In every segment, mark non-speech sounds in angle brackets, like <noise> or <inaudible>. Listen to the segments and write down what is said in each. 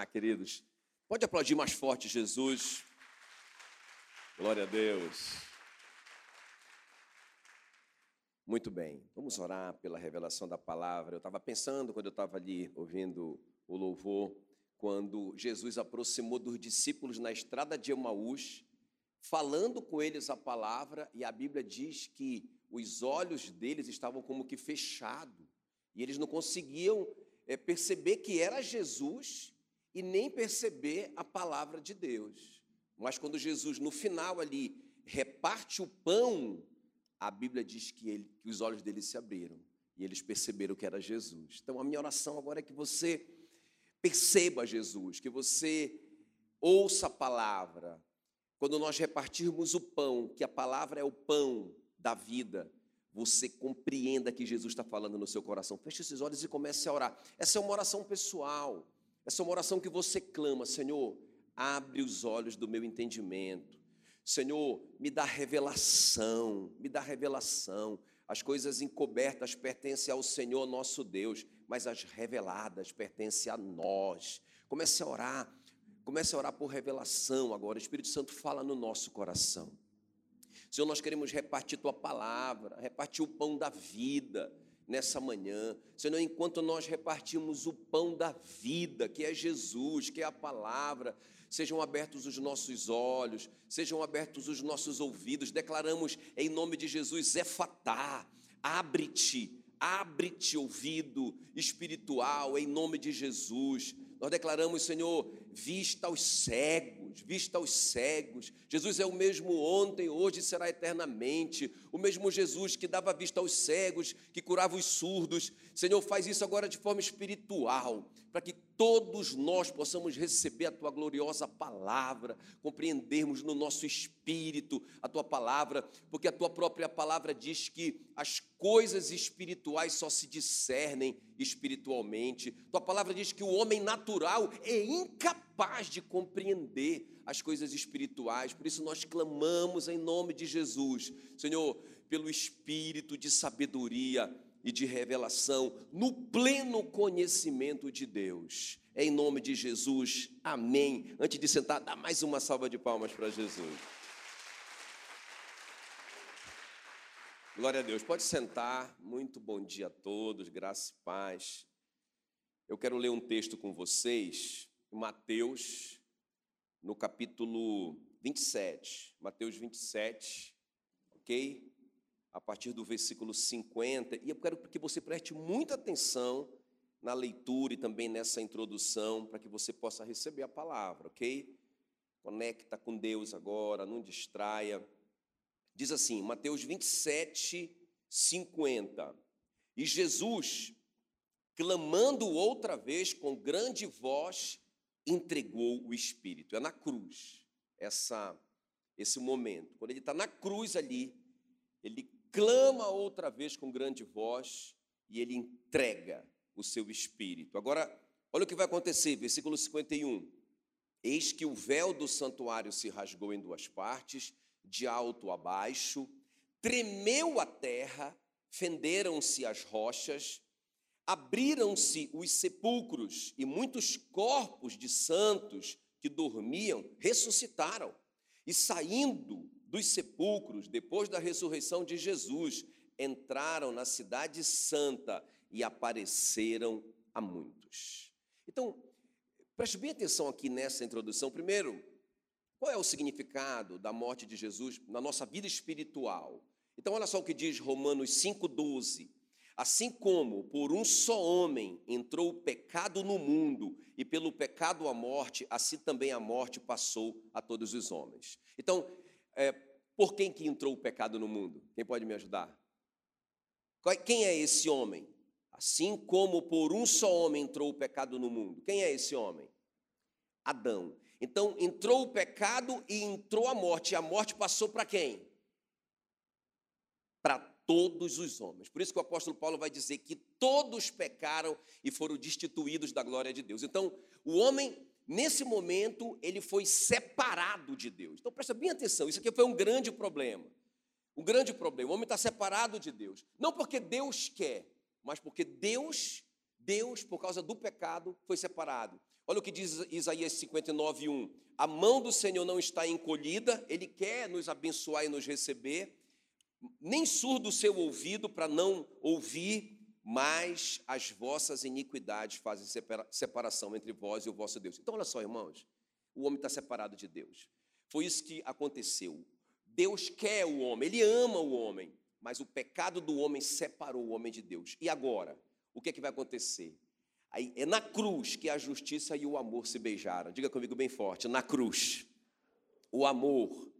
Ah, queridos, pode aplaudir mais forte Jesus. Glória a Deus. Muito bem, vamos orar pela revelação da palavra. Eu estava pensando quando eu estava ali ouvindo o louvor, quando Jesus aproximou dos discípulos na estrada de Emaús, falando com eles a palavra, e a Bíblia diz que os olhos deles estavam como que fechados, e eles não conseguiam é, perceber que era Jesus e nem perceber a palavra de Deus. Mas quando Jesus, no final ali, reparte o pão, a Bíblia diz que, ele, que os olhos deles se abriram e eles perceberam que era Jesus. Então, a minha oração agora é que você perceba Jesus, que você ouça a palavra. Quando nós repartirmos o pão, que a palavra é o pão da vida, você compreenda que Jesus está falando no seu coração. Feche esses olhos e comece a orar. Essa é uma oração pessoal. Essa é uma oração que você clama, Senhor, abre os olhos do meu entendimento. Senhor, me dá revelação, me dá revelação. As coisas encobertas pertencem ao Senhor nosso Deus, mas as reveladas pertencem a nós. Comece a orar, comece a orar por revelação agora. O Espírito Santo fala no nosso coração. Senhor, nós queremos repartir tua palavra, repartir o pão da vida nessa manhã. Senhor, enquanto nós repartimos o pão da vida, que é Jesus, que é a palavra, sejam abertos os nossos olhos, sejam abertos os nossos ouvidos. Declaramos em nome de Jesus, Efatá, abre-te, abre-te ouvido espiritual em nome de Jesus. Nós declaramos, Senhor, vista aos cegos, vista aos cegos. Jesus é o mesmo ontem, hoje será eternamente. O mesmo Jesus que dava vista aos cegos, que curava os surdos. Senhor, faz isso agora de forma espiritual, para que todos nós possamos receber a tua gloriosa palavra, compreendermos no nosso espírito a tua palavra, porque a tua própria palavra diz que as coisas espirituais só se discernem espiritualmente. Tua palavra diz que o homem natural é incapaz de compreender as coisas espirituais, por isso nós clamamos em nome de Jesus, Senhor, pelo espírito de sabedoria e de revelação no pleno conhecimento de Deus. É em nome de Jesus, amém. Antes de sentar, dá mais uma salva de palmas para Jesus. Glória a Deus. Pode sentar. Muito bom dia a todos, graça e paz. Eu quero ler um texto com vocês, Mateus, no capítulo 27. Mateus 27, ok? a partir do versículo 50, e eu quero que você preste muita atenção na leitura e também nessa introdução, para que você possa receber a palavra, ok? Conecta com Deus agora, não distraia. Diz assim, Mateus 27, 50. E Jesus, clamando outra vez com grande voz, entregou o Espírito. É na cruz, essa, esse momento. Quando ele está na cruz ali, ele clama outra vez com grande voz e ele entrega o seu espírito. Agora, olha o que vai acontecer, versículo 51. Eis que o véu do santuário se rasgou em duas partes, de alto a baixo, tremeu a terra, fenderam-se as rochas, abriram-se os sepulcros e muitos corpos de santos que dormiam ressuscitaram. E saindo dos sepulcros, depois da ressurreição de Jesus, entraram na Cidade Santa e apareceram a muitos. Então, preste bem atenção aqui nessa introdução. Primeiro, qual é o significado da morte de Jesus na nossa vida espiritual? Então, olha só o que diz Romanos 5,12. Assim como por um só homem entrou o pecado no mundo, e pelo pecado a morte, assim também a morte passou a todos os homens. Então, é, por quem que entrou o pecado no mundo? Quem pode me ajudar? Quem é esse homem? Assim como por um só homem entrou o pecado no mundo. Quem é esse homem? Adão. Então entrou o pecado e entrou a morte. E a morte passou para quem? Para todos os homens. Por isso que o apóstolo Paulo vai dizer que todos pecaram e foram destituídos da glória de Deus. Então, o homem Nesse momento, ele foi separado de Deus. Então presta bem atenção, isso aqui foi um grande problema. Um grande problema. O homem está separado de Deus. Não porque Deus quer, mas porque Deus Deus, por causa do pecado, foi separado. Olha o que diz Isaías 59, 1. A mão do Senhor não está encolhida, Ele quer nos abençoar e nos receber, nem surdo o seu ouvido para não ouvir, mas as vossas iniquidades fazem separação entre vós e o vosso Deus. Então, olha só, irmãos, o homem está separado de Deus. Foi isso que aconteceu. Deus quer o homem, Ele ama o homem, mas o pecado do homem separou o homem de Deus. E agora, o que é que vai acontecer? Aí, é na cruz que a justiça e o amor se beijaram. Diga comigo bem forte: na cruz, o amor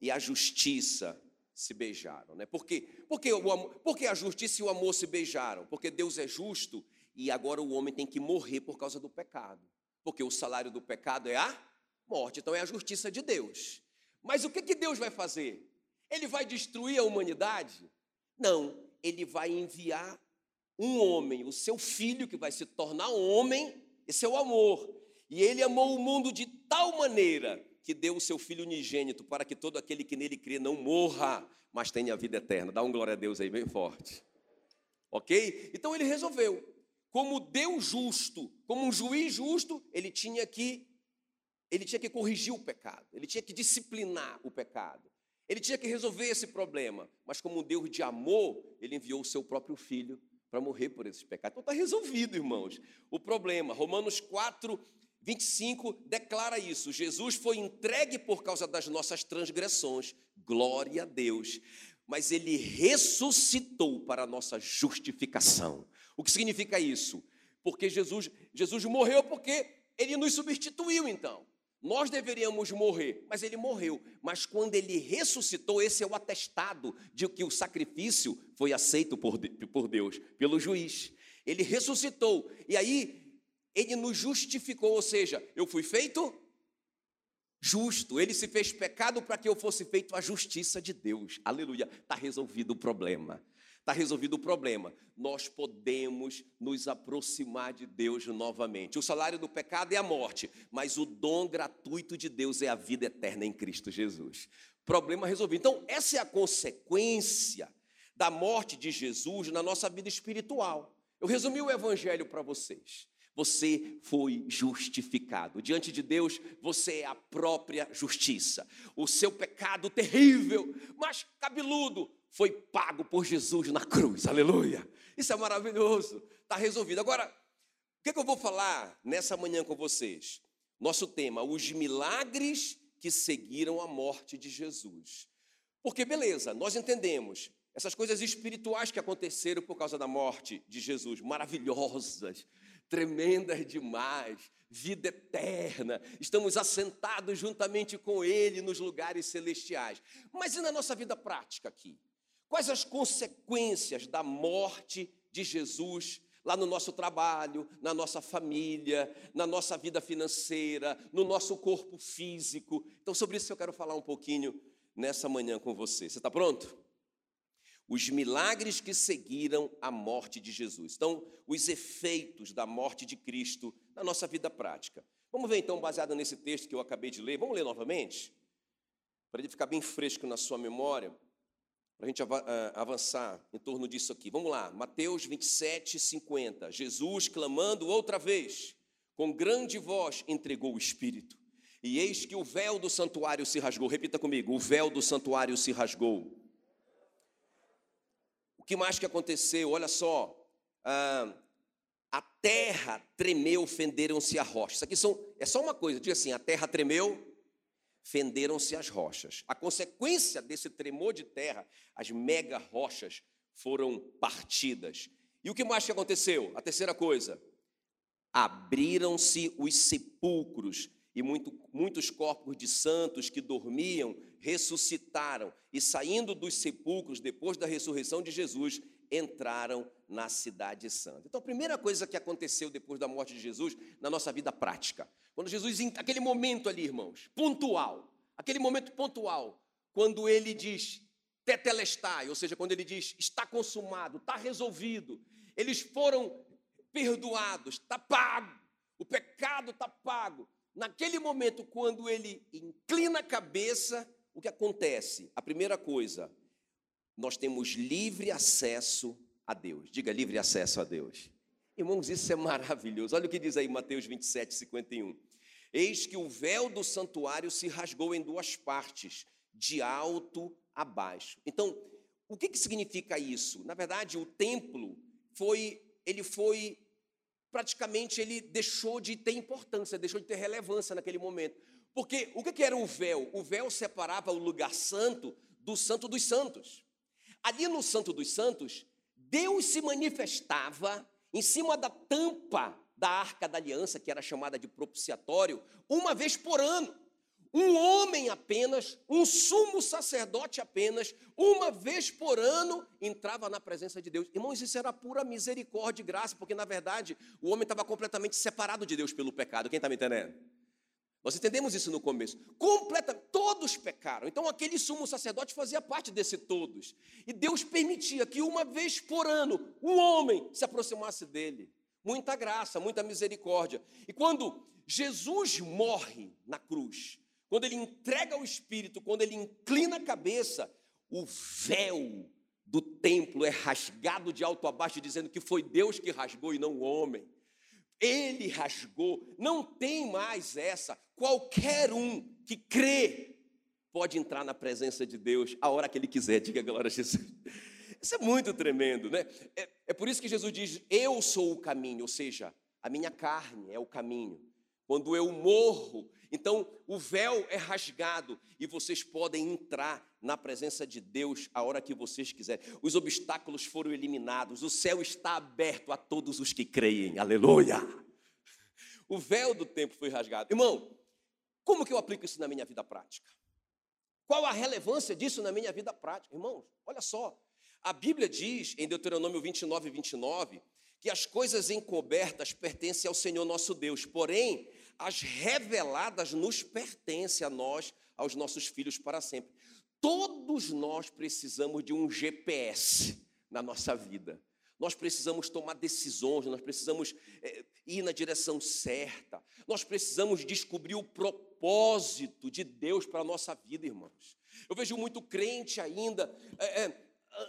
e a justiça se beijaram. Né? Por quê? Porque, o amor, porque a justiça e o amor se beijaram? Porque Deus é justo e agora o homem tem que morrer por causa do pecado. Porque o salário do pecado é a morte, então é a justiça de Deus. Mas o que, que Deus vai fazer? Ele vai destruir a humanidade? Não, ele vai enviar um homem, o seu filho, que vai se tornar homem, esse é o amor. E ele amou o mundo de tal maneira que deu o seu filho unigênito para que todo aquele que nele crê não morra, mas tenha vida eterna. Dá um glória a Deus aí bem forte. Ok? Então ele resolveu. Como Deus justo, como um juiz justo, ele tinha que ele tinha que corrigir o pecado, ele tinha que disciplinar o pecado. Ele tinha que resolver esse problema, mas como um Deus de amor, ele enviou o seu próprio filho para morrer por esses pecados. Então está resolvido, irmãos, o problema. Romanos 4, 25 declara isso: Jesus foi entregue por causa das nossas transgressões, glória a Deus, mas ele ressuscitou para a nossa justificação. O que significa isso? Porque Jesus, Jesus morreu porque ele nos substituiu, então. Nós deveríamos morrer, mas ele morreu. Mas quando ele ressuscitou, esse é o atestado de que o sacrifício foi aceito por, por Deus, pelo juiz. Ele ressuscitou. E aí, ele nos justificou, ou seja, eu fui feito justo. Ele se fez pecado para que eu fosse feito a justiça de Deus. Aleluia. Está resolvido o problema. Está resolvido o problema. Nós podemos nos aproximar de Deus novamente. O salário do pecado é a morte, mas o dom gratuito de Deus é a vida eterna em Cristo Jesus. Problema resolvido. Então, essa é a consequência da morte de Jesus na nossa vida espiritual. Eu resumi o evangelho para vocês. Você foi justificado. Diante de Deus, você é a própria justiça. O seu pecado terrível, mas cabeludo, foi pago por Jesus na cruz. Aleluia. Isso é maravilhoso. Está resolvido. Agora, o que, é que eu vou falar nessa manhã com vocês? Nosso tema: os milagres que seguiram a morte de Jesus. Porque, beleza, nós entendemos essas coisas espirituais que aconteceram por causa da morte de Jesus, maravilhosas, tremendas demais, vida eterna, estamos assentados juntamente com Ele nos lugares celestiais. Mas e na nossa vida prática aqui? Quais as consequências da morte de Jesus lá no nosso trabalho, na nossa família, na nossa vida financeira, no nosso corpo físico? Então, sobre isso eu quero falar um pouquinho nessa manhã com você. Você está pronto? Os milagres que seguiram a morte de Jesus. Então, os efeitos da morte de Cristo na nossa vida prática. Vamos ver então, baseado nesse texto que eu acabei de ler, vamos ler novamente? Para ele ficar bem fresco na sua memória para a gente eh, avançar em torno disso aqui. Vamos lá, Mateus 27, 50. Jesus, clamando outra vez, com grande voz, entregou o Espírito. E eis que o véu do santuário se rasgou. Repita comigo: o véu do santuário se rasgou. O que mais que aconteceu? Olha só. Ah, a terra tremeu, fenderam-se a rocha. Isso aqui são, é só uma coisa, diga assim: a terra tremeu, fenderam-se as rochas. A consequência desse tremor de terra, as mega rochas foram partidas. E o que mais que aconteceu? A terceira coisa, abriram-se os sepulcros e muito, muitos corpos de santos que dormiam ressuscitaram e saindo dos sepulcros depois da ressurreição de Jesus entraram na cidade santa. Então, a primeira coisa que aconteceu depois da morte de Jesus na nossa vida prática, quando Jesus, aquele momento ali, irmãos, pontual, aquele momento pontual, quando ele diz tetelestai, ou seja, quando ele diz está consumado, está resolvido, eles foram perdoados, está pago, o pecado está pago. Naquele momento, quando ele inclina a cabeça, o que acontece? A primeira coisa, nós temos livre acesso a Deus. Diga livre acesso a Deus. Irmãos, isso é maravilhoso. Olha o que diz aí Mateus 27, 51. Eis que o véu do santuário se rasgou em duas partes, de alto a baixo. Então, o que, que significa isso? Na verdade, o templo foi, ele foi praticamente ele deixou de ter importância, deixou de ter relevância naquele momento. Porque o que, era o véu? O véu separava o lugar santo do santo dos santos. Ali no santo dos santos, Deus se manifestava em cima da tampa da arca da aliança, que era chamada de propiciatório, uma vez por ano. Um homem apenas, um sumo sacerdote apenas, uma vez por ano, entrava na presença de Deus. Irmãos, isso era pura misericórdia e graça, porque na verdade o homem estava completamente separado de Deus pelo pecado. Quem está me entendendo? Nós entendemos isso no começo. Completa, todos pecaram. Então aquele sumo sacerdote fazia parte desse todos. E Deus permitia que uma vez por ano um homem se aproximasse dele muita graça, muita misericórdia. E quando Jesus morre na cruz, quando ele entrega o Espírito, quando ele inclina a cabeça, o véu do templo é rasgado de alto a baixo, dizendo que foi Deus que rasgou e não o homem. Ele rasgou, não tem mais essa. Qualquer um que crê pode entrar na presença de Deus a hora que ele quiser. Diga glória a Jesus. Isso é muito tremendo, né? É, é por isso que Jesus diz: Eu sou o caminho, ou seja, a minha carne é o caminho. Quando eu morro, então o véu é rasgado e vocês podem entrar na presença de Deus a hora que vocês quiserem. Os obstáculos foram eliminados, o céu está aberto a todos os que creem. Aleluia! O véu do tempo foi rasgado. Irmão, como que eu aplico isso na minha vida prática? Qual a relevância disso na minha vida prática? Irmãos, olha só, a Bíblia diz, em Deuteronômio 29, 29, que as coisas encobertas pertencem ao Senhor nosso Deus, porém, as reveladas nos pertencem a nós, aos nossos filhos para sempre. Todos nós precisamos de um GPS na nossa vida. Nós precisamos tomar decisões, nós precisamos é, ir na direção certa, nós precisamos descobrir o propósito de Deus para a nossa vida, irmãos. Eu vejo muito crente ainda é,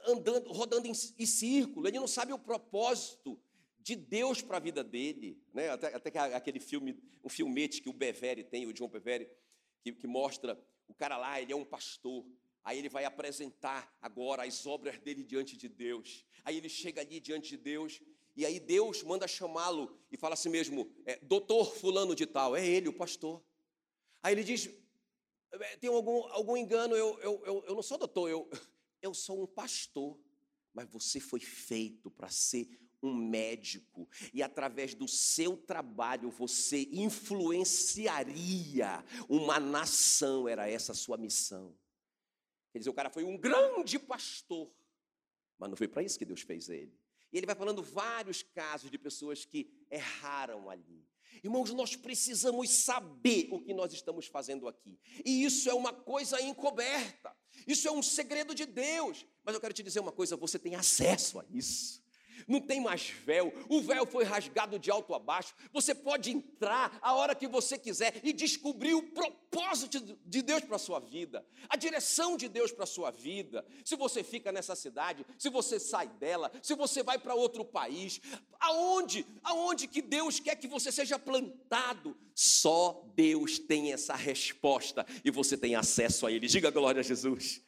andando, rodando em, em círculo, ele não sabe o propósito de Deus para a vida dele, né? Até, até aquele filme, um filmete que o Bevere tem, o John Bevere, que, que mostra o cara lá, ele é um pastor, aí ele vai apresentar agora as obras dele diante de Deus. Aí ele chega ali diante de Deus e aí Deus manda chamá-lo e fala assim mesmo, é, doutor fulano de tal, é ele, o pastor. Aí ele diz, é, tem algum, algum engano, eu, eu, eu, eu não sou doutor, eu, <laughs> eu sou um pastor, mas você foi feito para ser um médico e através do seu trabalho você influenciaria uma nação, era essa a sua missão. Quer dizer, o cara foi um grande pastor, mas não foi para isso que Deus fez ele. E ele vai falando vários casos de pessoas que erraram ali. Irmãos, nós precisamos saber o que nós estamos fazendo aqui. E isso é uma coisa encoberta. Isso é um segredo de Deus. Mas eu quero te dizer uma coisa: você tem acesso a isso não tem mais véu, o véu foi rasgado de alto a baixo. Você pode entrar a hora que você quiser e descobrir o propósito de Deus para a sua vida, a direção de Deus para a sua vida. Se você fica nessa cidade, se você sai dela, se você vai para outro país, aonde, aonde que Deus quer que você seja plantado, só Deus tem essa resposta e você tem acesso a Ele. Diga glória a Jesus.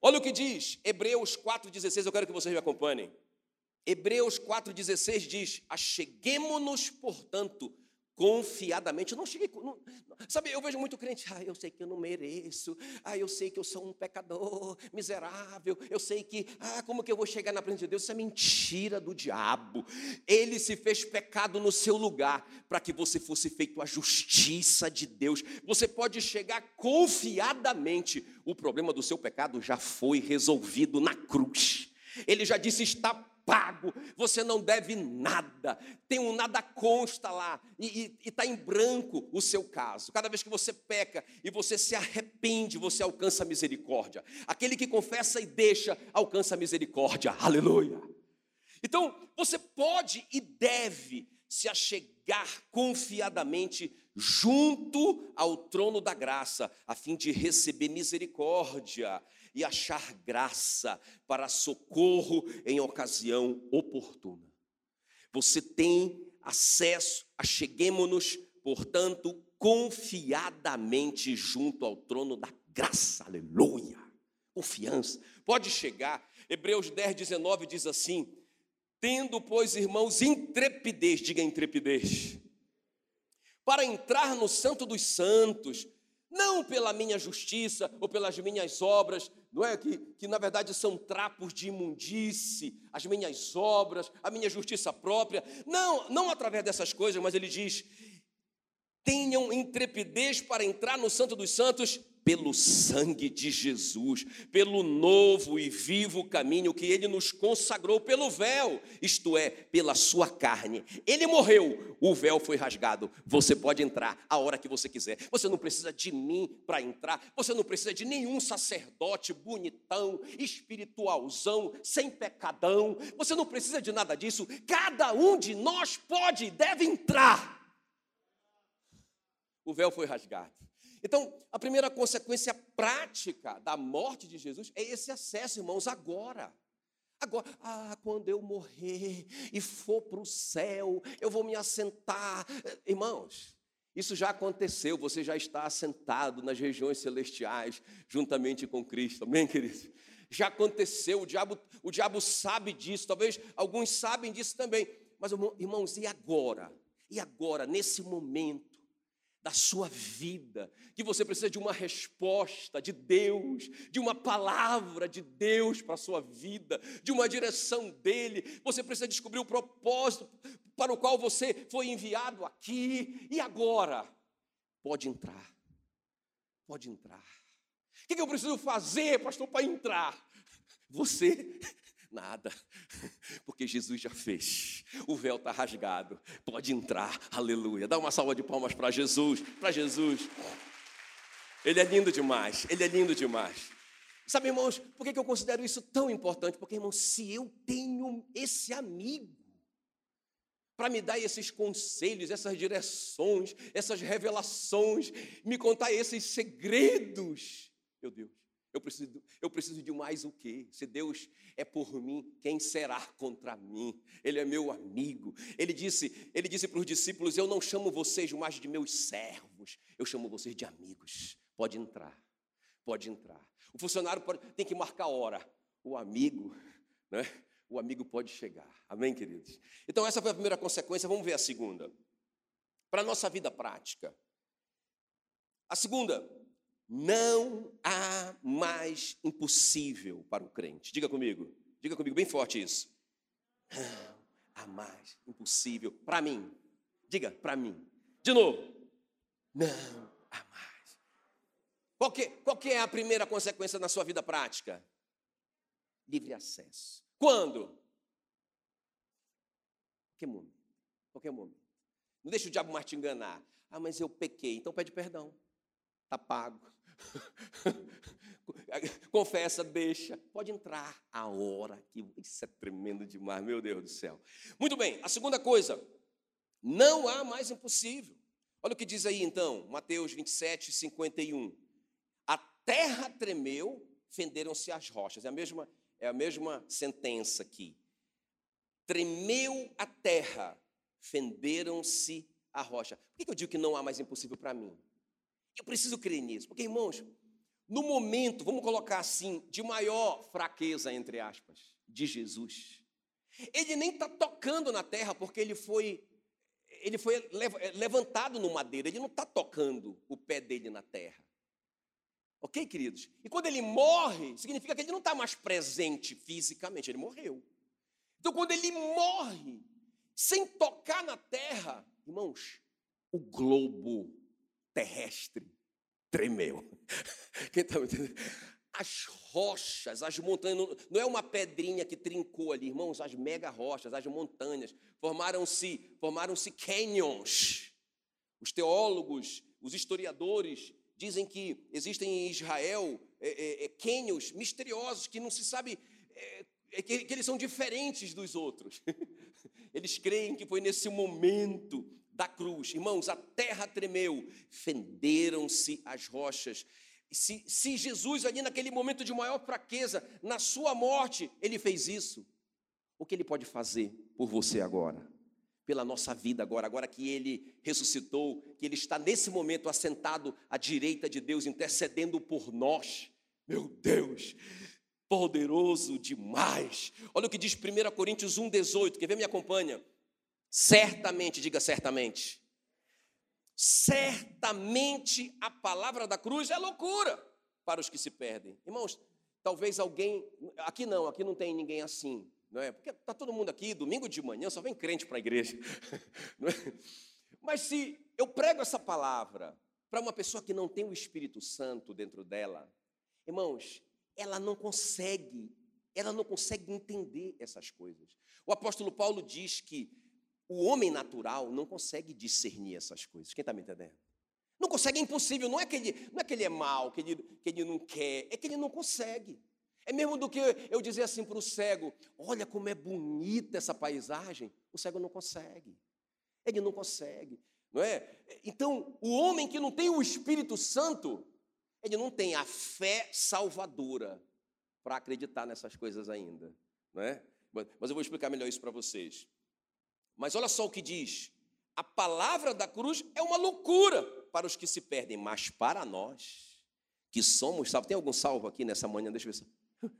Olha o que diz Hebreus 4,16, eu quero que vocês me acompanhem. Hebreus 4,16 diz: Acheguemo-nos, portanto, confiadamente. Não cheguei. Não, sabe, eu vejo muito crente, ah, eu sei que eu não mereço, ah, eu sei que eu sou um pecador miserável, eu sei que, ah, como que eu vou chegar na presença de Deus? Isso é mentira do diabo. Ele se fez pecado no seu lugar, para que você fosse feito a justiça de Deus. Você pode chegar confiadamente. O problema do seu pecado já foi resolvido na cruz. Ele já disse: está pago, você não deve nada, tem um nada consta lá, e está em branco o seu caso. Cada vez que você peca e você se arrepende, você alcança a misericórdia. Aquele que confessa e deixa, alcança a misericórdia. Aleluia. Então, você pode e deve se achegar confiadamente junto ao trono da graça, a fim de receber misericórdia e achar graça para socorro em ocasião oportuna. Você tem acesso, acheguemo-nos, portanto, confiadamente junto ao trono da graça. Aleluia. Confiança. Pode chegar. Hebreus 10, 19 diz assim: Tendo, pois, irmãos, intrepidez, diga intrepidez, para entrar no Santo dos Santos, não pela minha justiça ou pelas minhas obras, não é? Que, que na verdade são trapos de imundície, as minhas obras, a minha justiça própria. Não, não através dessas coisas, mas ele diz: tenham intrepidez para entrar no Santo dos Santos pelo sangue de Jesus, pelo novo e vivo caminho que ele nos consagrou pelo véu, isto é, pela sua carne. Ele morreu, o véu foi rasgado. Você pode entrar a hora que você quiser. Você não precisa de mim para entrar, você não precisa de nenhum sacerdote bonitão, espiritualzão, sem pecadão. Você não precisa de nada disso. Cada um de nós pode e deve entrar. O véu foi rasgado. Então, a primeira consequência prática da morte de Jesus é esse acesso, irmãos, agora. Agora, ah, quando eu morrer e for para o céu, eu vou me assentar. Irmãos, isso já aconteceu, você já está assentado nas regiões celestiais, juntamente com Cristo, amém, queridos? Já aconteceu, o diabo, o diabo sabe disso, talvez alguns sabem disso também. Mas, irmãos, e agora? E agora, nesse momento? Da sua vida, que você precisa de uma resposta de Deus, de uma palavra de Deus para a sua vida, de uma direção dele. Você precisa descobrir o propósito para o qual você foi enviado aqui. E agora? Pode entrar. Pode entrar. O que eu preciso fazer, pastor, para entrar? Você Nada, <laughs> porque Jesus já fez. O véu está rasgado. Pode entrar, aleluia. Dá uma salva de palmas para Jesus, para Jesus. Ele é lindo demais, ele é lindo demais. Sabe, irmãos, por que eu considero isso tão importante? Porque, irmãos, se eu tenho esse amigo para me dar esses conselhos, essas direções, essas revelações, me contar esses segredos, meu Deus, eu preciso, eu preciso de mais o quê? Se Deus é por mim, quem será contra mim? Ele é meu amigo. Ele disse, ele disse para os discípulos: Eu não chamo vocês mais de meus servos, eu chamo vocês de amigos. Pode entrar, pode entrar. O funcionário pode, tem que marcar hora. O amigo, né? O amigo pode chegar. Amém, queridos? Então, essa foi a primeira consequência. Vamos ver a segunda. Para a nossa vida prática. A segunda, não há mais impossível para o crente. Diga comigo, diga comigo bem forte isso. Não há mais impossível para mim. Diga, para mim. De novo. Não há mais. Qual que, qual que é a primeira consequência na sua vida prática? Livre acesso. Quando? Qualquer momento. Qualquer momento. Não deixa o diabo mais te enganar. Ah, mas eu pequei, então pede perdão. Está pago. <laughs> Confessa, deixa, pode entrar a hora que isso é tremendo demais, meu Deus do céu. Muito bem, a segunda coisa, não há mais impossível. Olha o que diz aí então, Mateus 27, 51. A terra tremeu, fenderam-se as rochas. É a mesma, é a mesma sentença aqui. Tremeu a terra, fenderam-se a rocha. Por que eu digo que não há mais impossível para mim? Eu preciso crer nisso, porque, irmãos, no momento, vamos colocar assim, de maior fraqueza, entre aspas, de Jesus, ele nem está tocando na terra porque ele foi, ele foi levantado no madeiro, ele não está tocando o pé dele na terra. Ok, queridos? E quando ele morre, significa que ele não está mais presente fisicamente, ele morreu. Então, quando ele morre, sem tocar na terra, irmãos, o globo terrestre tremeu. <laughs> Quem está me entendendo? As rochas, as montanhas, não é uma pedrinha que trincou ali, irmãos, as mega rochas, as montanhas, formaram-se formaram-se canyons. Os teólogos, os historiadores dizem que existem em Israel é, é, é, canyons misteriosos que não se sabe é, é, que, que eles são diferentes dos outros. <laughs> Eles creem que foi nesse momento da cruz. Irmãos, a terra tremeu, fenderam-se as rochas. Se, se, Jesus, ali naquele momento de maior fraqueza, na sua morte, ele fez isso, o que ele pode fazer por você agora? pela nossa vida agora, agora que ele ressuscitou, que ele está nesse momento assentado à direita de Deus, intercedendo por nós. Meu Deus, poderoso demais. Olha o que diz 1 Coríntios 1,18. Quer ver? Me acompanha. Certamente, diga certamente. Certamente a palavra da cruz é loucura para os que se perdem. Irmãos, talvez alguém. Aqui não, aqui não tem ninguém assim. Não é? Porque está todo mundo aqui, domingo de manhã, só vem crente para a igreja. <laughs> É? Mas se eu prego essa palavra para uma pessoa que não tem o Espírito Santo dentro dela, irmãos, ela não consegue, ela não consegue entender essas coisas. O apóstolo Paulo diz que o homem natural não consegue discernir essas coisas. Quem está me entendendo? Não consegue, é impossível. Não é que ele, não é, que ele é mal, que ele, que ele não quer, é que ele não consegue. É mesmo do que eu dizer assim para o cego: olha como é bonita essa paisagem. O cego não consegue. Ele não consegue. Não é? Então, o homem que não tem o Espírito Santo, ele não tem a fé salvadora para acreditar nessas coisas ainda, não é? Mas eu vou explicar melhor isso para vocês. Mas olha só o que diz: a palavra da cruz é uma loucura para os que se perdem, mas para nós que somos salvos. Tem algum salvo aqui nessa manhã? Deixa eu ver.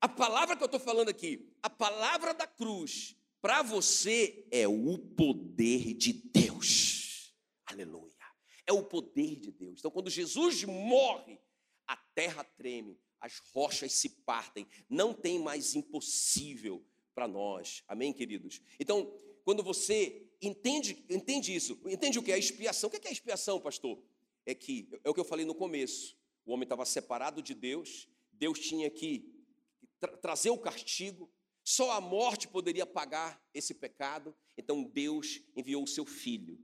A palavra que eu estou falando aqui, a palavra da cruz, para você é o poder de Deus. Aleluia é o poder de Deus. Então, quando Jesus morre, a terra treme, as rochas se partem, não tem mais impossível para nós. Amém, queridos? Então, quando você entende, entende isso, entende o que é expiação? O que é a expiação, pastor? É que, é o que eu falei no começo, o homem estava separado de Deus, Deus tinha que tra trazer o castigo, só a morte poderia pagar esse pecado, então Deus enviou o seu filho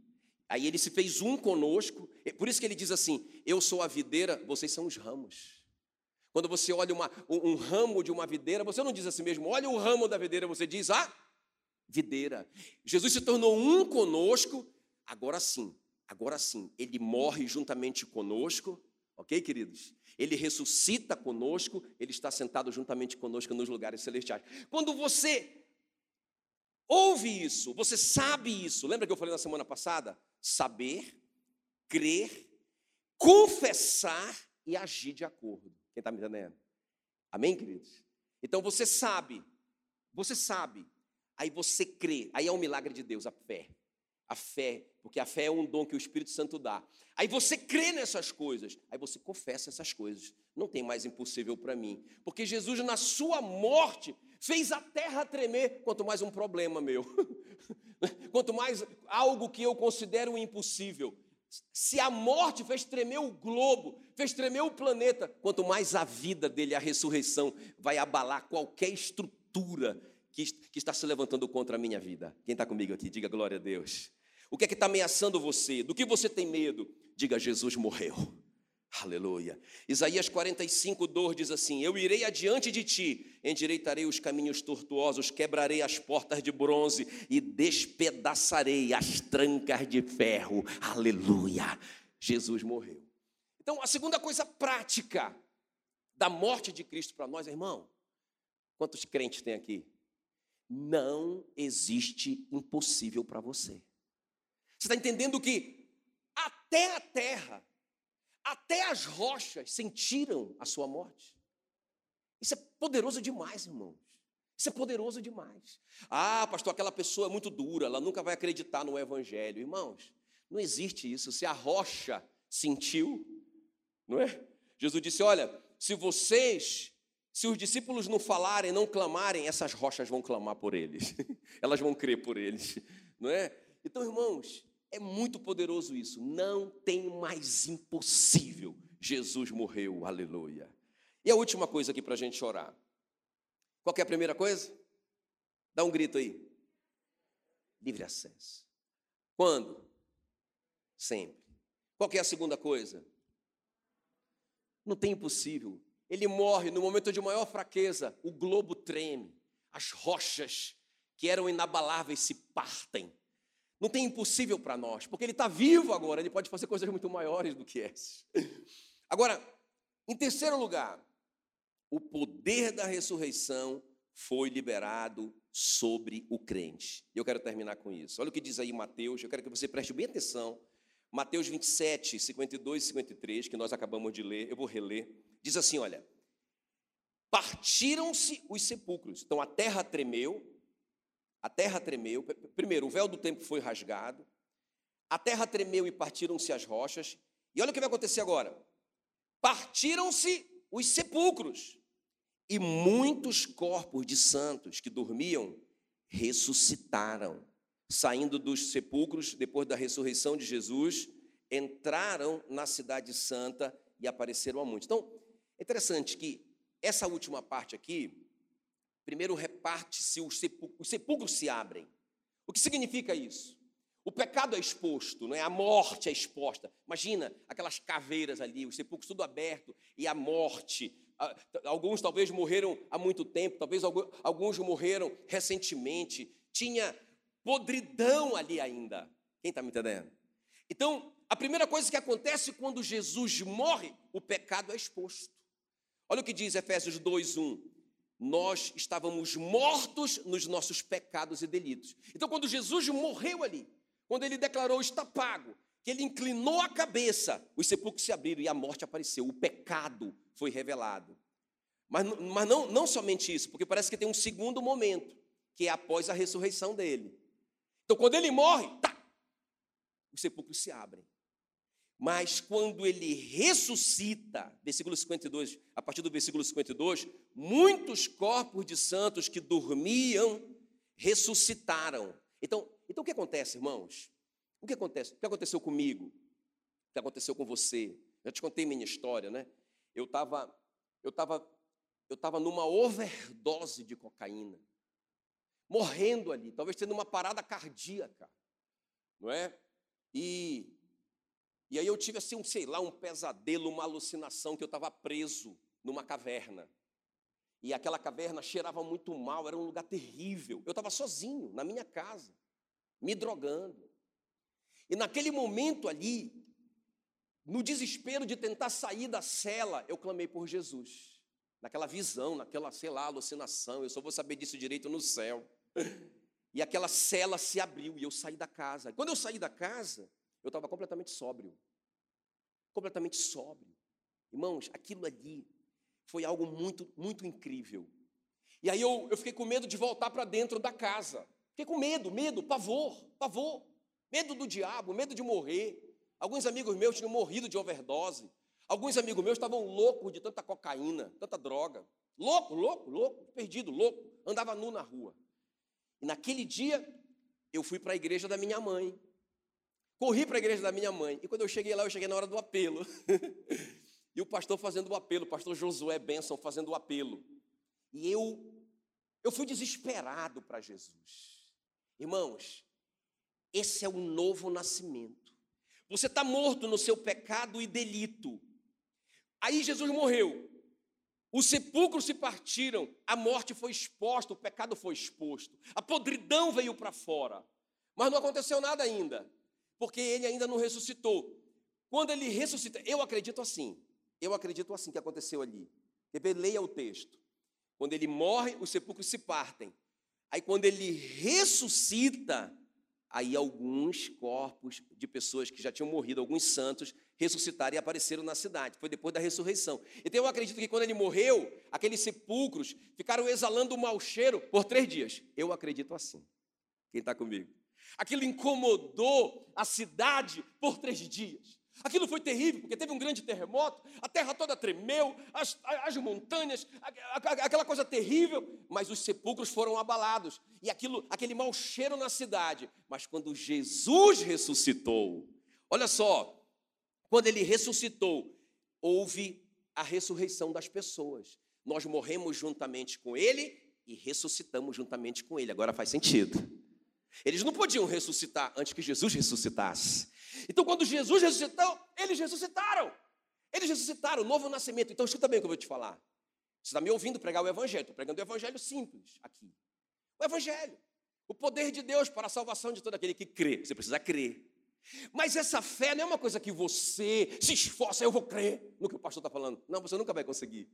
Aí ele se fez um conosco, por isso que ele diz assim: Eu sou a videira, vocês são os ramos. Quando você olha uma, um, um, ramo de uma videira, você não diz assim mesmo, olha o ramo da videira, você diz a videira. Jesus se tornou um conosco, agora sim, agora sim, ele morre juntamente conosco, ok, queridos? Ele ressuscita conosco, ele está sentado juntamente conosco nos lugares celestiais. Quando você ouve isso, você sabe isso, lembra que eu falei na semana passada? saber, crer, confessar e agir de acordo. Quem está me entendendo? Amém, queridos? Então você sabe, você sabe, aí você crê, aí é um milagre de Deus, a fé. A fé, porque a fé é um dom que o Espírito Santo dá. Aí você crê nessas coisas, aí você confessa essas coisas. Não tem mais impossível para mim, porque Jesus, na sua morte, fez a terra tremer, quanto mais um problema meu. <laughs> Quanto mais algo que eu considero impossível. Se a morte fez tremer o globo, fez tremer o planeta, quanto mais a vida dele, a ressurreição, vai abalar qualquer estrutura que, que está se levantando contra a minha vida. Quem está comigo aqui, diga glória a Deus. O que é que está ameaçando você? Do que você tem medo? Diga: Jesus morreu. Aleluia. Isaías 45, 2 diz assim: Eu irei adiante de ti, endireitarei os caminhos tortuosos, quebrarei as portas de bronze e despedaçarei as trancas de ferro. Aleluia. Jesus morreu. Então, a segunda coisa prática da morte de Cristo para nós, irmão, quantos crentes tem aqui? Não existe impossível para você. Você está entendendo que até a terra até as rochas sentiram a sua morte. Isso é poderoso demais, irmãos. Isso é poderoso demais. Ah, pastor, aquela pessoa é muito dura, ela nunca vai acreditar no evangelho. Irmãos, não existe isso. Se a rocha sentiu, não é? Jesus disse: Olha, se vocês, se os discípulos não falarem, não clamarem, essas rochas vão clamar por eles. <laughs> Elas vão crer por eles, não é? Então, irmãos, é muito poderoso isso. Não tem mais impossível. Jesus morreu, aleluia. E a última coisa aqui para a gente orar. Qual é a primeira coisa? Dá um grito aí. Livre acesso. Quando? Sempre. Qual é a segunda coisa? Não tem impossível. Ele morre no momento de maior fraqueza, o globo treme, as rochas que eram inabaláveis se partem. Não tem impossível para nós, porque Ele está vivo agora, Ele pode fazer coisas muito maiores do que essas. Agora, em terceiro lugar, o poder da ressurreição foi liberado sobre o crente. E eu quero terminar com isso. Olha o que diz aí Mateus, eu quero que você preste bem atenção. Mateus 27, 52 e 53, que nós acabamos de ler, eu vou reler. Diz assim: olha, partiram-se os sepulcros. Então a terra tremeu, a terra tremeu. Primeiro, o véu do tempo foi rasgado, a terra tremeu e partiram-se as rochas. E olha o que vai acontecer agora: partiram-se os sepulcros, e muitos corpos de santos que dormiam ressuscitaram. Saindo dos sepulcros, depois da ressurreição de Jesus, entraram na Cidade Santa e apareceram a muitos. Então, é interessante que essa última parte aqui, primeiro reparte-se, os sepulcros, os sepulcros se abrem. O que significa isso? O pecado é exposto, não é? A morte é exposta. Imagina aquelas caveiras ali, os sepulcros tudo aberto e a morte. Alguns talvez morreram há muito tempo, talvez alguns morreram recentemente. Tinha podridão ali ainda. Quem está me entendendo? Então, a primeira coisa que acontece quando Jesus morre, o pecado é exposto. Olha o que diz Efésios 2:1. Nós estávamos mortos nos nossos pecados e delitos. Então, quando Jesus morreu ali, quando ele declarou está pago, que ele inclinou a cabeça, os sepulcros se abriram e a morte apareceu, o pecado foi revelado. Mas, mas não, não somente isso, porque parece que tem um segundo momento, que é após a ressurreição dele. Então, quando ele morre, tá, os sepulcros se abrem. Mas quando ele ressuscita, versículo 52, a partir do versículo 52, muitos corpos de santos que dormiam ressuscitaram. Então, então o que acontece, irmãos? O que acontece? O que aconteceu comigo? O que aconteceu com você? Já te contei minha história, né? Eu estava eu tava, eu tava numa overdose de cocaína, morrendo ali, talvez tendo uma parada cardíaca, não é? E e aí eu tive assim, um, sei lá, um pesadelo, uma alucinação que eu estava preso numa caverna. E aquela caverna cheirava muito mal, era um lugar terrível. Eu estava sozinho, na minha casa, me drogando. E naquele momento ali, no desespero de tentar sair da cela, eu clamei por Jesus. Naquela visão, naquela, sei lá, alucinação, eu só vou saber disso direito no céu. <laughs> E aquela cela se abriu e eu saí da casa. Quando eu saí da casa, eu estava completamente sóbrio. Completamente sóbrio. Irmãos, aquilo ali foi algo muito, muito incrível. E aí eu, eu fiquei com medo de voltar para dentro da casa. Fiquei com medo, medo, pavor, pavor. Medo do diabo, medo de morrer. Alguns amigos meus tinham morrido de overdose. Alguns amigos meus estavam loucos de tanta cocaína, tanta droga. Louco, louco, louco, perdido, louco. Andava nu na rua. E naquele dia, eu fui para a igreja da minha mãe. Corri para a igreja da minha mãe. E quando eu cheguei lá, eu cheguei na hora do apelo. <laughs> e o pastor fazendo o apelo, o pastor Josué Benson fazendo o apelo. E eu, eu fui desesperado para Jesus. Irmãos, esse é o novo nascimento. Você está morto no seu pecado e delito. Aí Jesus morreu. Os sepulcros se partiram, a morte foi exposta, o pecado foi exposto, a podridão veio para fora. Mas não aconteceu nada ainda porque ele ainda não ressuscitou. Quando ele ressuscita, eu acredito assim, eu acredito assim que aconteceu ali. Leia o texto. Quando ele morre, os sepulcros se partem. Aí quando ele ressuscita, aí alguns corpos de pessoas que já tinham morrido, alguns santos, ressuscitaram e apareceram na cidade. Foi depois da ressurreição. Então eu acredito que quando ele morreu, aqueles sepulcros ficaram exalando um mau cheiro por três dias. Eu acredito assim. Quem está comigo? Aquilo incomodou a cidade por três dias. Aquilo foi terrível, porque teve um grande terremoto, a terra toda tremeu, as, as montanhas, aquela coisa terrível, mas os sepulcros foram abalados, e aquilo, aquele mau cheiro na cidade. Mas quando Jesus ressuscitou, olha só, quando ele ressuscitou, houve a ressurreição das pessoas. Nós morremos juntamente com ele e ressuscitamos juntamente com ele. Agora faz sentido. Eles não podiam ressuscitar antes que Jesus ressuscitasse. Então, quando Jesus ressuscitou, eles ressuscitaram. Eles ressuscitaram, o novo nascimento. Então, escuta bem o que eu vou te falar. Você está me ouvindo pregar o Evangelho. Estou pregando o Evangelho simples aqui. O Evangelho. O poder de Deus para a salvação de todo aquele que crê. Você precisa crer. Mas essa fé não é uma coisa que você se esforça, eu vou crer no que o pastor está falando. Não, você nunca vai conseguir.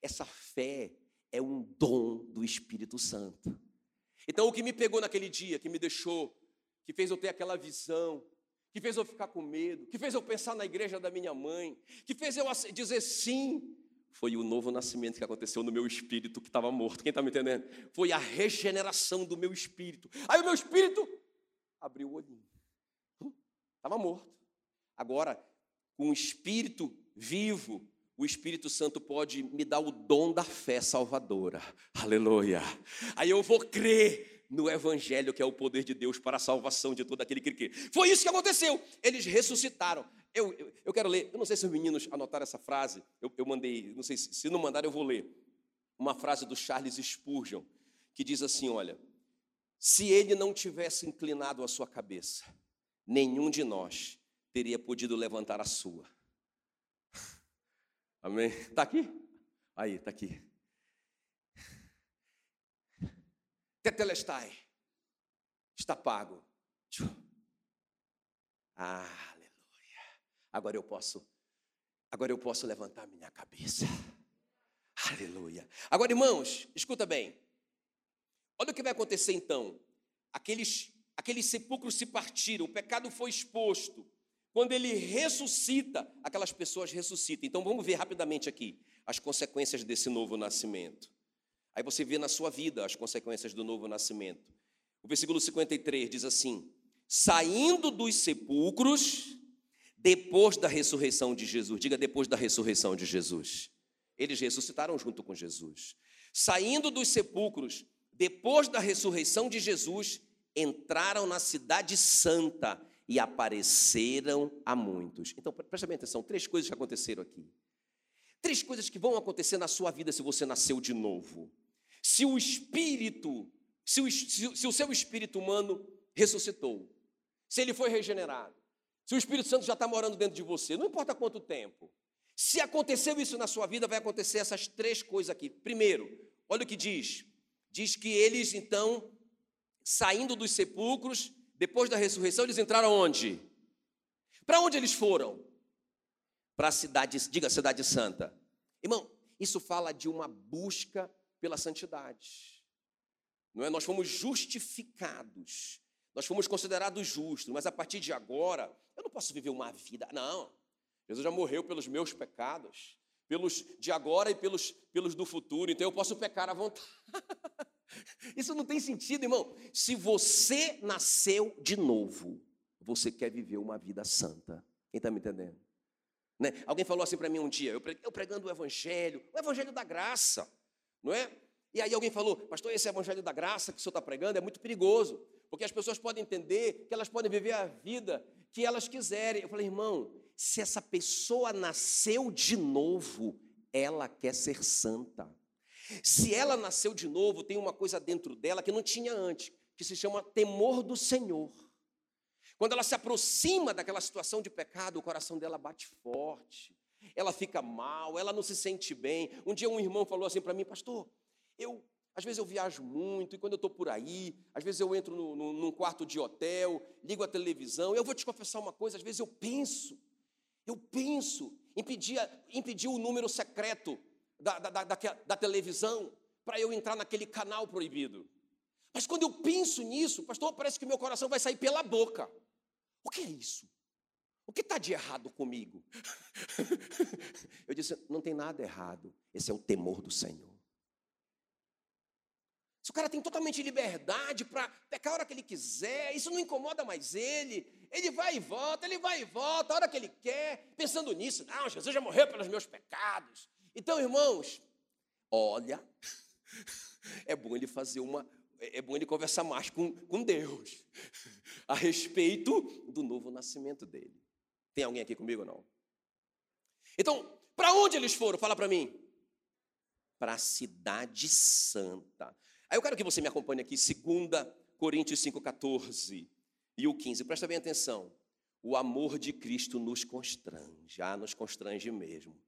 Essa fé é um dom do Espírito Santo. Então, o que me pegou naquele dia, que me deixou, que fez eu ter aquela visão, que fez eu ficar com medo, que fez eu pensar na igreja da minha mãe, que fez eu dizer sim, foi o novo nascimento que aconteceu no meu espírito que estava morto. Quem está me entendendo? Foi a regeneração do meu espírito. Aí o meu espírito abriu o olhinho. Estava morto. Agora, com o espírito vivo, o Espírito Santo pode me dar o dom da fé salvadora. Aleluia. Aí eu vou crer no Evangelho, que é o poder de Deus para a salvação de todo aquele que crê. Foi isso que aconteceu. Eles ressuscitaram. Eu, eu, eu, quero ler, eu não sei se os meninos anotaram essa frase, eu, eu mandei, não sei se, se não mandaram, eu vou ler. Uma frase do Charles Spurgeon, que diz assim: olha, se ele não tivesse inclinado a sua cabeça, nenhum de nós teria podido levantar a sua. Amém? Está aqui? Aí, está aqui. Tetelestai. Está pago. Aleluia. Agora eu posso, agora eu posso levantar minha cabeça. Aleluia. Agora, irmãos, escuta bem. Olha o que vai acontecer então. Aqueles, aqueles sepulcros se partiram, o pecado foi exposto. Quando ele ressuscita, aquelas pessoas ressuscitam. Então vamos ver rapidamente aqui as consequências desse novo nascimento. Aí você vê na sua vida as consequências do novo nascimento. O versículo 53 diz assim: Saindo dos sepulcros, depois da ressurreição de Jesus, diga depois da ressurreição de Jesus. Eles ressuscitaram junto com Jesus. Saindo dos sepulcros, depois da ressurreição de Jesus, entraram na cidade santa e apareceram a muitos. Então, preste bem atenção: três coisas que aconteceram aqui. Três coisas que vão acontecer na sua vida se você nasceu de novo. Se o espírito, se o, se, se o seu espírito humano ressuscitou, se ele foi regenerado, se o Espírito Santo já está morando dentro de você, não importa quanto tempo. Se aconteceu isso na sua vida, vai acontecer essas três coisas aqui. Primeiro, olha o que diz: diz que eles então, saindo dos sepulcros, depois da ressurreição, eles entraram onde? Para onde eles foram? Para a cidade, diga a cidade santa. Irmão, isso fala de uma busca pela santidade. Não é? Nós fomos justificados. Nós fomos considerados justos, mas a partir de agora, eu não posso viver uma vida. Não. Jesus já morreu pelos meus pecados, pelos de agora e pelos, pelos do futuro, então eu posso pecar à vontade. <laughs> Isso não tem sentido, irmão. Se você nasceu de novo, você quer viver uma vida santa. Quem está me entendendo? Né? Alguém falou assim para mim um dia, eu pregando o evangelho, o evangelho da graça, não é? E aí alguém falou, pastor, esse evangelho da graça que o senhor está pregando é muito perigoso, porque as pessoas podem entender que elas podem viver a vida que elas quiserem. Eu falei, irmão, se essa pessoa nasceu de novo, ela quer ser santa. Se ela nasceu de novo, tem uma coisa dentro dela que não tinha antes, que se chama temor do Senhor. Quando ela se aproxima daquela situação de pecado, o coração dela bate forte, ela fica mal, ela não se sente bem. Um dia um irmão falou assim para mim, pastor, eu às vezes eu viajo muito, e quando eu estou por aí, às vezes eu entro no, no, num quarto de hotel, ligo a televisão, eu vou te confessar uma coisa, às vezes eu penso, eu penso em pedir, em pedir o número secreto da, da, da, da televisão para eu entrar naquele canal proibido. Mas quando eu penso nisso, pastor, parece que meu coração vai sair pela boca. O que é isso? O que está de errado comigo? <laughs> eu disse: não tem nada errado. Esse é o temor do Senhor. Se o cara tem totalmente liberdade para pecar a hora que ele quiser, isso não incomoda mais ele. Ele vai e volta, ele vai e volta, a hora que ele quer, pensando nisso. Não, Jesus já morreu pelos meus pecados. Então, irmãos, olha, <laughs> é bom ele fazer uma. É bom ele conversar mais com, com Deus a respeito do novo nascimento dele. Tem alguém aqui comigo não? Então, para onde eles foram? Fala para mim. Para a cidade santa. Aí eu quero que você me acompanhe aqui, 2 Coríntios 5,14 e o 15. Presta bem atenção. O amor de Cristo nos constrange, já nos constrange mesmo.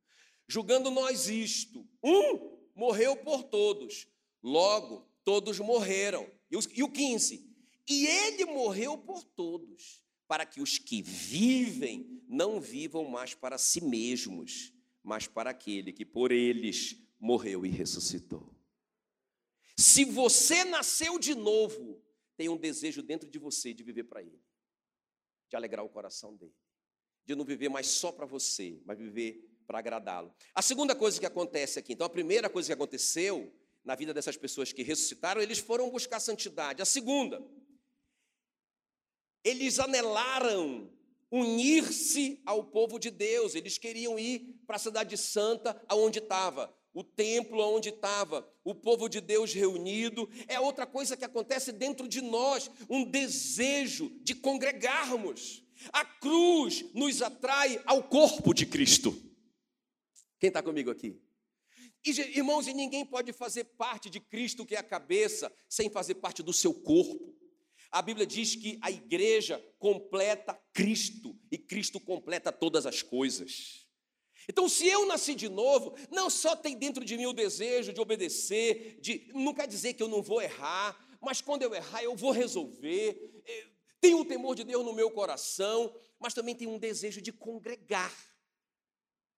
Julgando nós isto: um morreu por todos, logo todos morreram. E o 15: E ele morreu por todos, para que os que vivem não vivam mais para si mesmos, mas para aquele que por eles morreu e ressuscitou. Se você nasceu de novo, tem um desejo dentro de você de viver para Ele, de alegrar o coração dele, de não viver mais só para você, mas viver para agradá-lo. A segunda coisa que acontece aqui, então, a primeira coisa que aconteceu na vida dessas pessoas que ressuscitaram, eles foram buscar santidade. A segunda, eles anelaram unir-se ao povo de Deus, eles queriam ir para a cidade santa, aonde estava o templo onde estava o povo de Deus reunido, é outra coisa que acontece dentro de nós, um desejo de congregarmos. A cruz nos atrai ao corpo de Cristo. Quem está comigo aqui? Irmãos, e ninguém pode fazer parte de Cristo, que é a cabeça, sem fazer parte do seu corpo. A Bíblia diz que a igreja completa Cristo e Cristo completa todas as coisas. Então, se eu nasci de novo, não só tem dentro de mim o desejo de obedecer, de não quer dizer que eu não vou errar, mas quando eu errar, eu vou resolver. Eh, tenho o temor de Deus no meu coração, mas também tenho um desejo de congregar.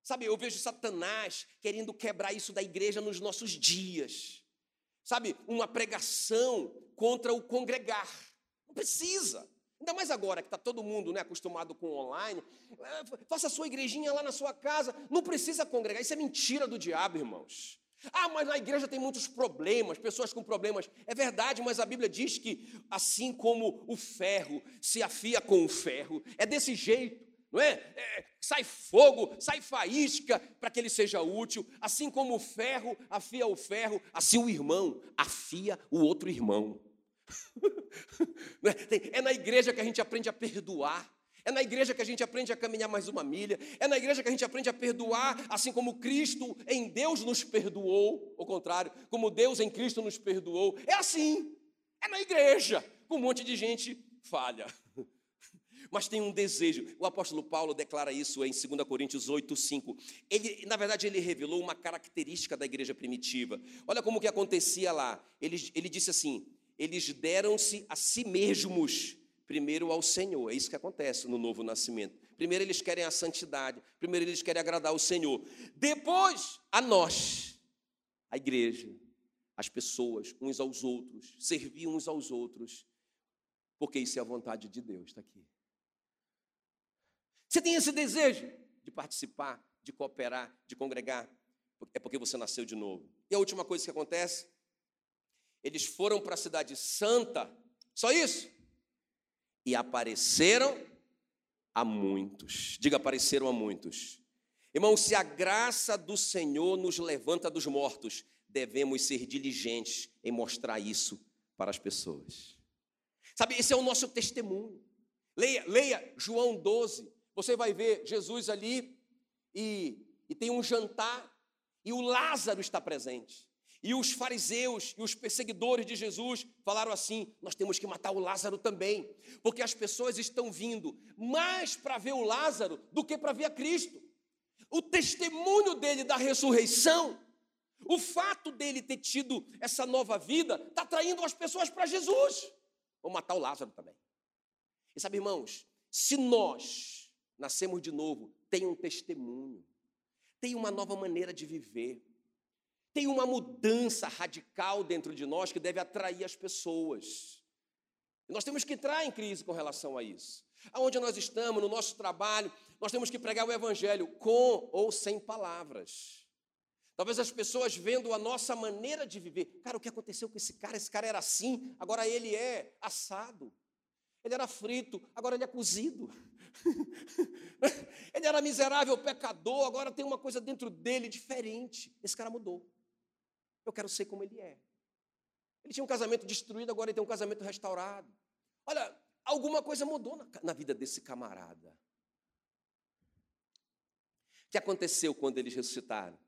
Sabe, eu vejo Satanás querendo quebrar isso da igreja nos nossos dias. Sabe, uma pregação contra o congregar. Não precisa. Ainda mais agora que está todo mundo né, acostumado com online. É, faça a sua igrejinha lá na sua casa. Não precisa congregar. Isso é mentira do diabo, irmãos. Ah, mas na igreja tem muitos problemas, pessoas com problemas. É verdade, mas a Bíblia diz que assim como o ferro se afia com o ferro, é desse jeito, não é? é sai fogo, sai faísca para que ele seja útil. Assim como o ferro afia o ferro, assim o irmão afia o outro irmão. <laughs> Né? é na igreja que a gente aprende a perdoar. É na igreja que a gente aprende a caminhar mais uma milha. É na igreja que a gente aprende a perdoar, assim como Cristo em Deus nos perdoou. Ao contrário, como Deus em Cristo nos perdoou. É assim. É na igreja. Com um monte de gente falha. Mas tem um desejo. O apóstolo Paulo declara isso em 2 Coríntios 8, 5. Ele, na verdade, ele revelou uma característica da igreja primitiva. Olha como que acontecia lá. Ele, ele disse assim: eles deram-se a si mesmos primeiro ao Senhor. É isso que acontece no novo nascimento. Primeiro eles querem a santidade, primeiro eles querem agradar o Senhor. Depois a nós, a igreja, as pessoas, uns aos outros, servir uns aos outros, porque isso é a vontade de Deus, está aqui. Você tem esse desejo de participar, de cooperar, de congregar, é porque você nasceu de novo. E a última coisa que acontece eles foram para a cidade santa, só isso. E apareceram a muitos. Diga, apareceram a muitos. Irmão, se a graça do Senhor nos levanta dos mortos, devemos ser diligentes em mostrar isso para as pessoas. Sabe, esse é o nosso testemunho. Leia, leia João 12. Você vai ver Jesus ali e, e tem um jantar e o Lázaro está presente. E os fariseus e os perseguidores de Jesus falaram assim: nós temos que matar o Lázaro também, porque as pessoas estão vindo mais para ver o Lázaro do que para ver a Cristo. O testemunho dele da ressurreição, o fato dele ter tido essa nova vida, está atraindo as pessoas para Jesus. Vamos matar o Lázaro também. E sabe, irmãos, se nós nascemos de novo, tem um testemunho, tem uma nova maneira de viver tem uma mudança radical dentro de nós que deve atrair as pessoas. E nós temos que entrar em crise com relação a isso. Aonde nós estamos, no nosso trabalho, nós temos que pregar o evangelho com ou sem palavras. Talvez as pessoas vendo a nossa maneira de viver, cara, o que aconteceu com esse cara? Esse cara era assim, agora ele é assado. Ele era frito, agora ele é cozido. <laughs> ele era miserável, pecador, agora tem uma coisa dentro dele diferente. Esse cara mudou. Eu quero ser como ele é. Ele tinha um casamento destruído, agora ele tem um casamento restaurado. Olha, alguma coisa mudou na, na vida desse camarada. O que aconteceu quando eles ressuscitaram?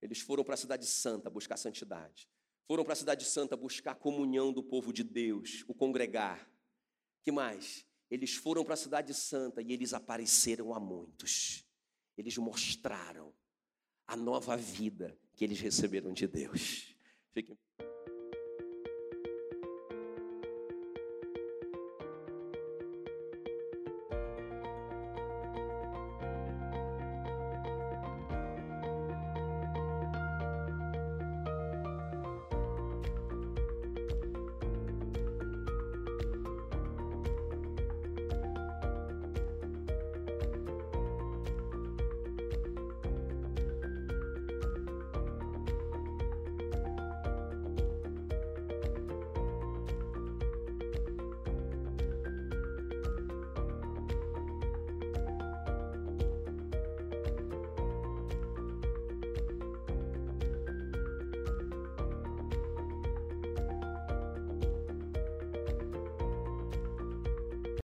Eles foram para a cidade santa buscar santidade. Foram para a cidade santa buscar a comunhão do povo de Deus, o congregar. Que mais? Eles foram para a cidade santa e eles apareceram a muitos. Eles mostraram a nova vida que eles receberam de Deus. Fiquem.